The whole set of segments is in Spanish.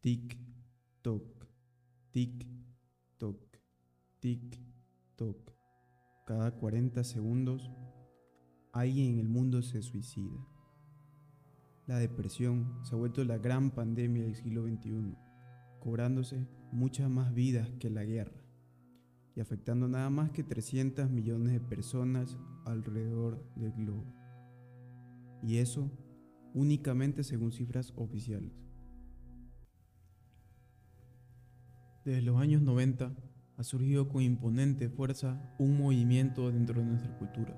tic, toc, tic, toc, tic, toc. Cada 40 segundos, alguien en el mundo se suicida. La depresión se ha vuelto la gran pandemia del siglo XXI, cobrándose muchas más vidas que la guerra y afectando nada más que 300 millones de personas alrededor del globo. Y eso únicamente según cifras oficiales. Desde los años 90 ha surgido con imponente fuerza un movimiento dentro de nuestra cultura.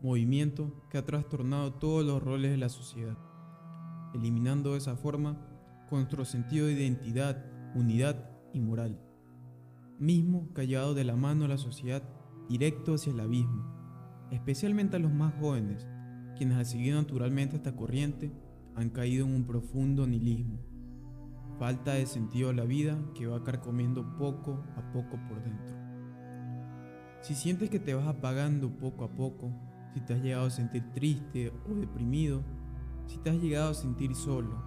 Movimiento que ha trastornado todos los roles de la sociedad, eliminando de esa forma nuestro sentido de identidad, unidad y moral, mismo llevado de la mano a la sociedad directo hacia el abismo, especialmente a los más jóvenes, quienes al seguir naturalmente esta corriente han caído en un profundo nihilismo falta de sentido a la vida que va carcomiendo poco a poco por dentro. Si sientes que te vas apagando poco a poco, si te has llegado a sentir triste o deprimido, si te has llegado a sentir solo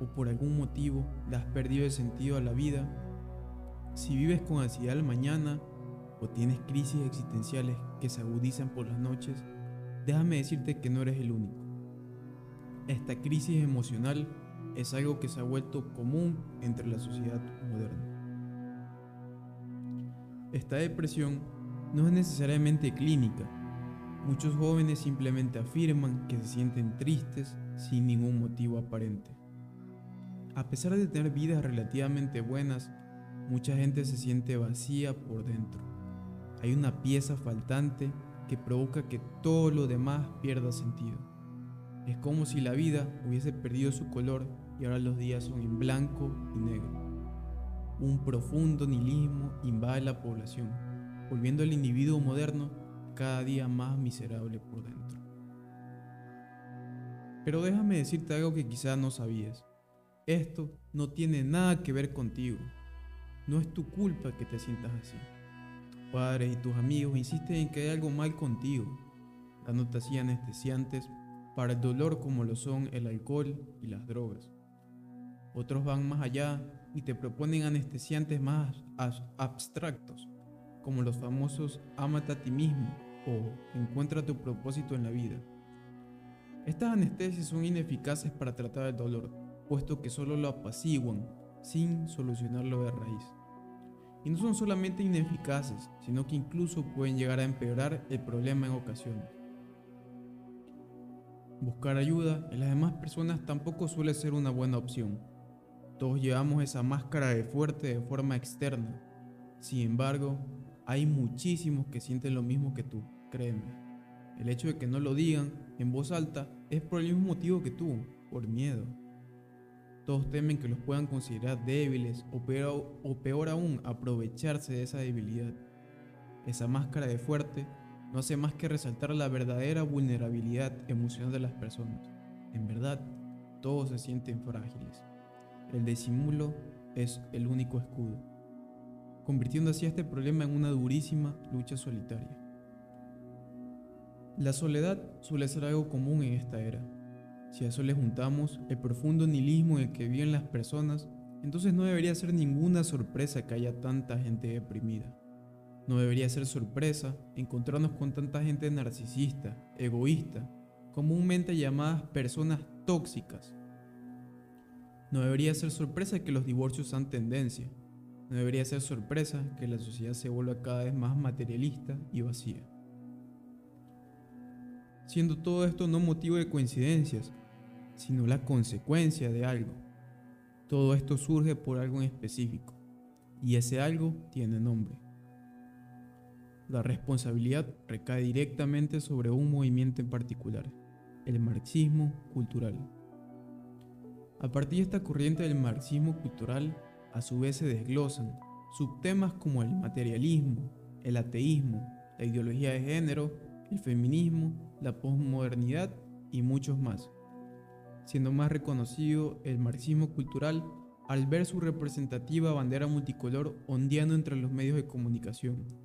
o por algún motivo le has perdido el sentido a la vida, si vives con ansiedad al mañana o tienes crisis existenciales que se agudizan por las noches, déjame decirte que no eres el único. Esta crisis emocional es algo que se ha vuelto común entre la sociedad moderna. Esta depresión no es necesariamente clínica. Muchos jóvenes simplemente afirman que se sienten tristes sin ningún motivo aparente. A pesar de tener vidas relativamente buenas, mucha gente se siente vacía por dentro. Hay una pieza faltante que provoca que todo lo demás pierda sentido. Es como si la vida hubiese perdido su color y ahora los días son en blanco y negro. Un profundo nihilismo invade la población, volviendo al individuo moderno cada día más miserable por dentro. Pero déjame decirte algo que quizás no sabías. Esto no tiene nada que ver contigo. No es tu culpa que te sientas así. Tus padres y tus amigos insisten en que hay algo mal contigo, dándote así anestesiantes para el dolor como lo son el alcohol y las drogas. Otros van más allá y te proponen anestesiantes más abstractos, como los famosos Amate a ti mismo o Encuentra tu propósito en la vida. Estas anestesias son ineficaces para tratar el dolor, puesto que solo lo apaciguan sin solucionarlo de raíz. Y no son solamente ineficaces, sino que incluso pueden llegar a empeorar el problema en ocasiones. Buscar ayuda en las demás personas tampoco suele ser una buena opción, todos llevamos esa máscara de fuerte de forma externa. Sin embargo, hay muchísimos que sienten lo mismo que tú, créeme. El hecho de que no lo digan en voz alta es por el mismo motivo que tú, por miedo. Todos temen que los puedan considerar débiles o peor, o peor aún, aprovecharse de esa debilidad. Esa máscara de fuerte no hace más que resaltar la verdadera vulnerabilidad emocional de las personas. En verdad, todos se sienten frágiles. El disimulo es el único escudo, convirtiendo así este problema en una durísima lucha solitaria. La soledad suele ser algo común en esta era. Si a eso le juntamos el profundo nihilismo en el que viven las personas, entonces no debería ser ninguna sorpresa que haya tanta gente deprimida. No debería ser sorpresa encontrarnos con tanta gente narcisista, egoísta, comúnmente llamadas personas tóxicas, no debería ser sorpresa que los divorcios sean tendencia. No debería ser sorpresa que la sociedad se vuelva cada vez más materialista y vacía. Siendo todo esto no motivo de coincidencias, sino la consecuencia de algo. Todo esto surge por algo en específico, y ese algo tiene nombre. La responsabilidad recae directamente sobre un movimiento en particular, el marxismo cultural. A partir de esta corriente del marxismo cultural, a su vez se desglosan subtemas como el materialismo, el ateísmo, la ideología de género, el feminismo, la posmodernidad y muchos más, siendo más reconocido el marxismo cultural al ver su representativa bandera multicolor ondeando entre los medios de comunicación.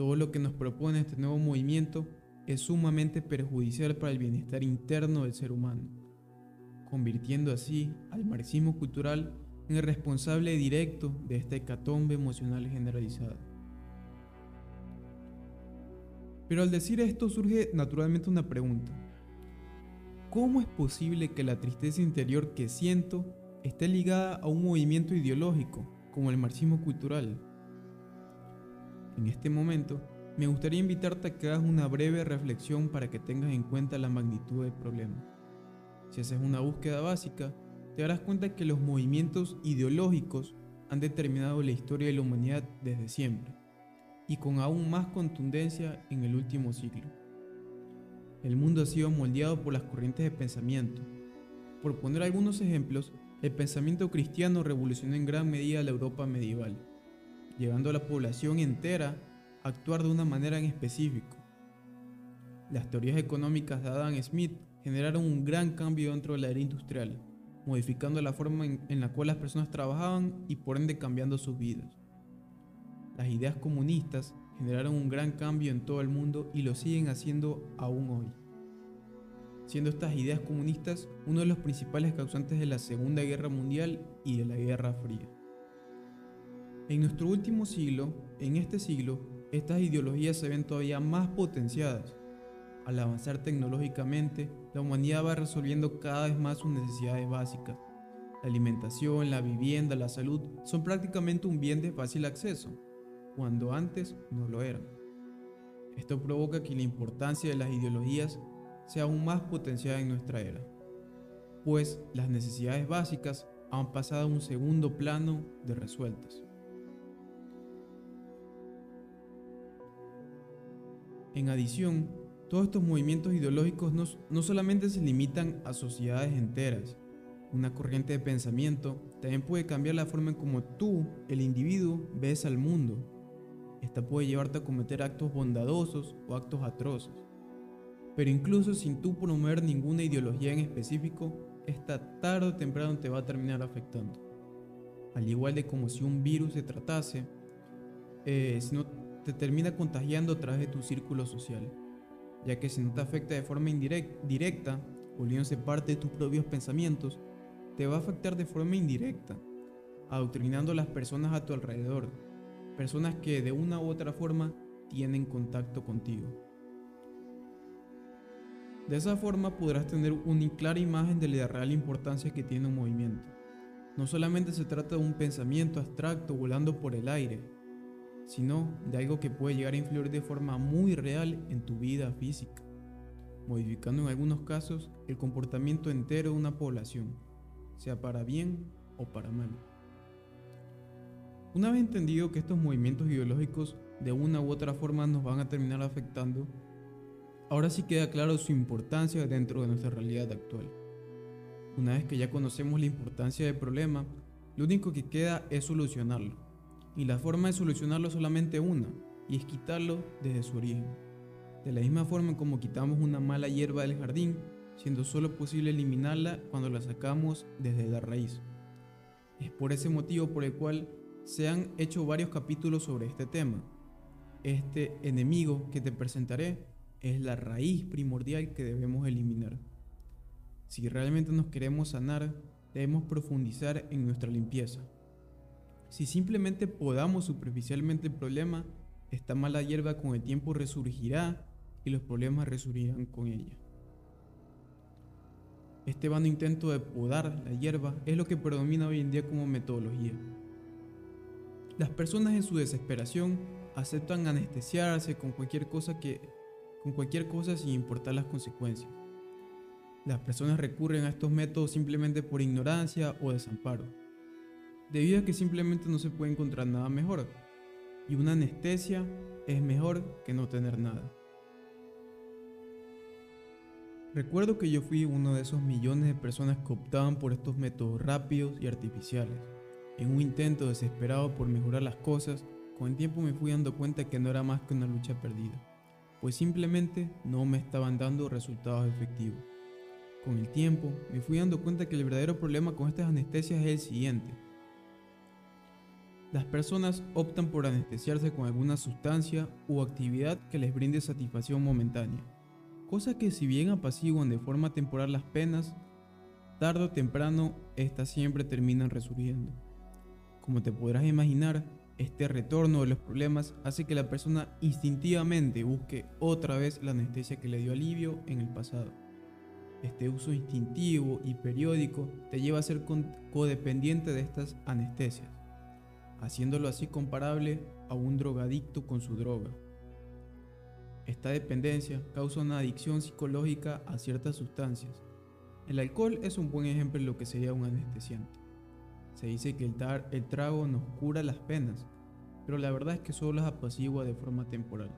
Todo lo que nos propone este nuevo movimiento es sumamente perjudicial para el bienestar interno del ser humano convirtiendo así al marxismo cultural en el responsable directo de esta hecatombe emocional generalizada. Pero al decir esto surge naturalmente una pregunta. ¿Cómo es posible que la tristeza interior que siento esté ligada a un movimiento ideológico como el marxismo cultural? En este momento, me gustaría invitarte a que hagas una breve reflexión para que tengas en cuenta la magnitud del problema. Si haces una búsqueda básica, te darás cuenta que los movimientos ideológicos han determinado la historia de la humanidad desde siempre, y con aún más contundencia en el último siglo. El mundo ha sido moldeado por las corrientes de pensamiento. Por poner algunos ejemplos, el pensamiento cristiano revolucionó en gran medida la Europa medieval, llevando a la población entera a actuar de una manera en específico. Las teorías económicas de Adam Smith generaron un gran cambio dentro de la era industrial, modificando la forma en, en, la cual las personas trabajaban y por ende cambiando sus vidas. Las ideas comunistas generaron un gran cambio en todo el mundo y lo siguen haciendo aún hoy. Siendo estas ideas comunistas uno de los principales causantes de la Segunda Guerra Mundial y de la Guerra Fría. En nuestro último siglo, en este siglo, estas ideologías se ven todavía más potenciadas. Al avanzar tecnológicamente, la humanidad va resolviendo cada vez más sus necesidades básicas. La alimentación, la vivienda, la salud son prácticamente un bien de fácil acceso, cuando antes no lo eran. Esto provoca que la importancia de las ideologías sea aún más potenciada en nuestra era, pues las necesidades básicas han pasado a un segundo plano de resueltas. En adición, todos estos movimientos ideológicos no, no, solamente se limitan a sociedades enteras. Una corriente de pensamiento también puede cambiar la forma en cómo tú, el individuo, ves al mundo. Esta puede llevarte a cometer actos bondadosos o actos atroces. Pero incluso sin tú promover ninguna ideología en específico, esta tarde o temprano te va a terminar afectando. Al igual de como si un virus se tratase, eh, si no te termina contagiando a través de tu círculo social, ya que si no te afecta de forma indirecta, volviéndose parte de tus propios pensamientos, te va a afectar de forma indirecta, adoctrinando a las personas a tu alrededor, personas que de una u otra forma tienen contacto contigo. De esa forma podrás tener una clara imagen de la real importancia que tiene un movimiento. No solamente se trata de un pensamiento abstracto volando por el aire, sino de algo que puede llegar a influir de forma muy real en tu vida física, modificando en algunos casos el comportamiento entero de una población, sea para bien o para mal. Una vez entendido que estos movimientos ideológicos de una u otra forma nos van a terminar afectando, ahora sí queda claro su importancia dentro de nuestra realidad actual. Una vez que ya conocemos la importancia del problema, lo único que queda es solucionarlo y la forma de solucionarlo es solamente una, y es quitarlo desde su origen. De la misma forma como quitamos una mala hierba del jardín, siendo solo posible eliminarla cuando la sacamos desde la raíz. Es por ese motivo por el cual se han hecho varios capítulos sobre este tema. Este enemigo que te presentaré es la raíz primordial que debemos eliminar. Si realmente nos queremos sanar, debemos profundizar en nuestra limpieza. Si simplemente podamos superficialmente el problema, esta mala hierba con el tiempo resurgirá y los problemas resurgirán con ella. Este vano intento de podar la hierba es lo que predomina hoy en día como metodología. Las personas en su desesperación aceptan anestesiarse con cualquier cosa que con cualquier cosa sin importar las consecuencias. Las personas recurren a estos métodos simplemente por ignorancia o desamparo debido a que simplemente no se puede encontrar nada mejor. Y una anestesia es mejor que no tener nada. Recuerdo que yo fui uno de esos millones de personas que optaban por estos métodos rápidos y artificiales. En un intento desesperado por mejorar las cosas, con el tiempo me fui dando cuenta que no era más que una lucha perdida, pues simplemente no me estaban dando resultados efectivos. Con el tiempo me fui dando cuenta que el verdadero problema con estas anestesias es el siguiente, las personas optan por anestesiarse con alguna sustancia o actividad que les brinde satisfacción momentánea, cosa que si bien apaciguan de forma temporal las penas, tarde o temprano, estas siempre terminan resurgiendo. Como te podrás imaginar, este retorno de los problemas hace que la persona instintivamente busque otra vez la anestesia que le dio alivio en el pasado. Este uso instintivo y periódico te lleva a ser codependiente de estas anestesias, haciéndolo así comparable a un drogadicto con su droga. Esta dependencia causa una adicción psicológica a ciertas sustancias. El alcohol es un buen ejemplo de lo que sería un anestesiante. Se dice que el, el trago nos cura las penas, pero la verdad es que solo es apacigua de forma temporal.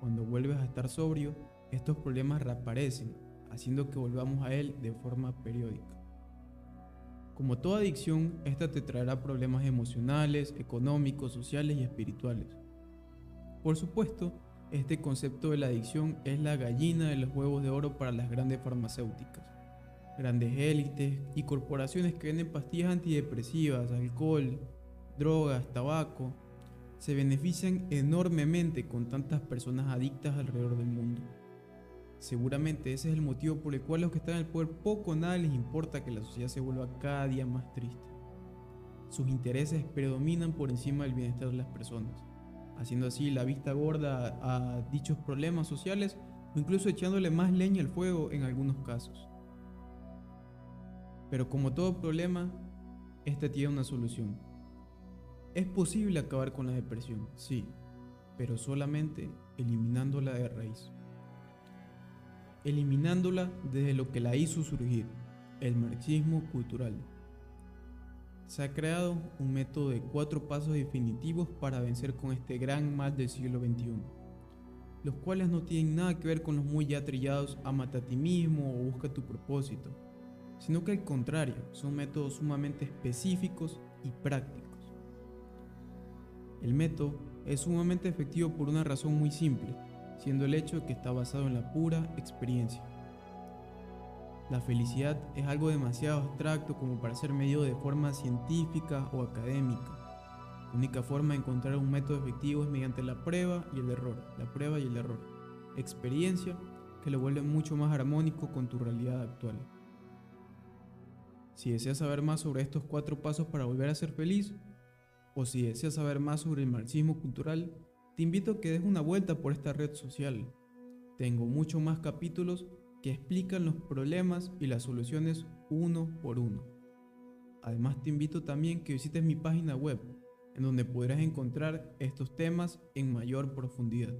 Cuando vuelves a estar sobrio, estos problemas reaparecen, haciendo que volvamos a él de forma periódica. Como toda adicción, esta te traerá problemas emocionales, económicos, sociales y espirituales. Por supuesto, este concepto de la adicción es la gallina de los huevos de oro para las grandes farmacéuticas grandes élites y corporaciones que venden pastillas antidepresivas, alcohol, drogas, tabaco, se benefician enormemente con tantas personas adictas alrededor del mundo. Seguramente ese es el motivo por el cual los que están en el poder poco o nada les importa que la sociedad se vuelva cada día más triste. Sus intereses predominan por encima del bienestar de las personas, haciendo así la vista gorda a, dichos problemas sociales o incluso echándole más leña al fuego en algunos casos. Pero como todo problema, este tiene una solución. Es posible acabar con la depresión, sí, pero solamente eliminándola de raíz. Eliminándola desde lo que la hizo surgir, el marxismo cultural. Se ha creado un método de cuatro pasos definitivos para vencer con este gran mal del siglo XXI, los cuales no tienen nada que ver con los muy ya trillados amata a ti mismo o busca tu propósito, sino que al contrario, son métodos sumamente específicos y prácticos. El método es sumamente efectivo por una razón muy simple, siendo el hecho que está basado en la pura experiencia. La felicidad es algo demasiado abstracto como para ser medido de forma científica o académica. La única forma de encontrar un método efectivo es mediante la prueba y el error, la prueba y el error. Experiencia que lo vuelve mucho más armónico con tu realidad actual. Si deseas saber más sobre estos cuatro pasos para volver a ser feliz, o si deseas saber más sobre el marxismo cultural, te invito a que des una vuelta por esta red social. Tengo muchos más capítulos que explican los problemas y las soluciones uno por uno. Además te invito también que visites mi página web, en donde podrás encontrar estos temas en mayor profundidad.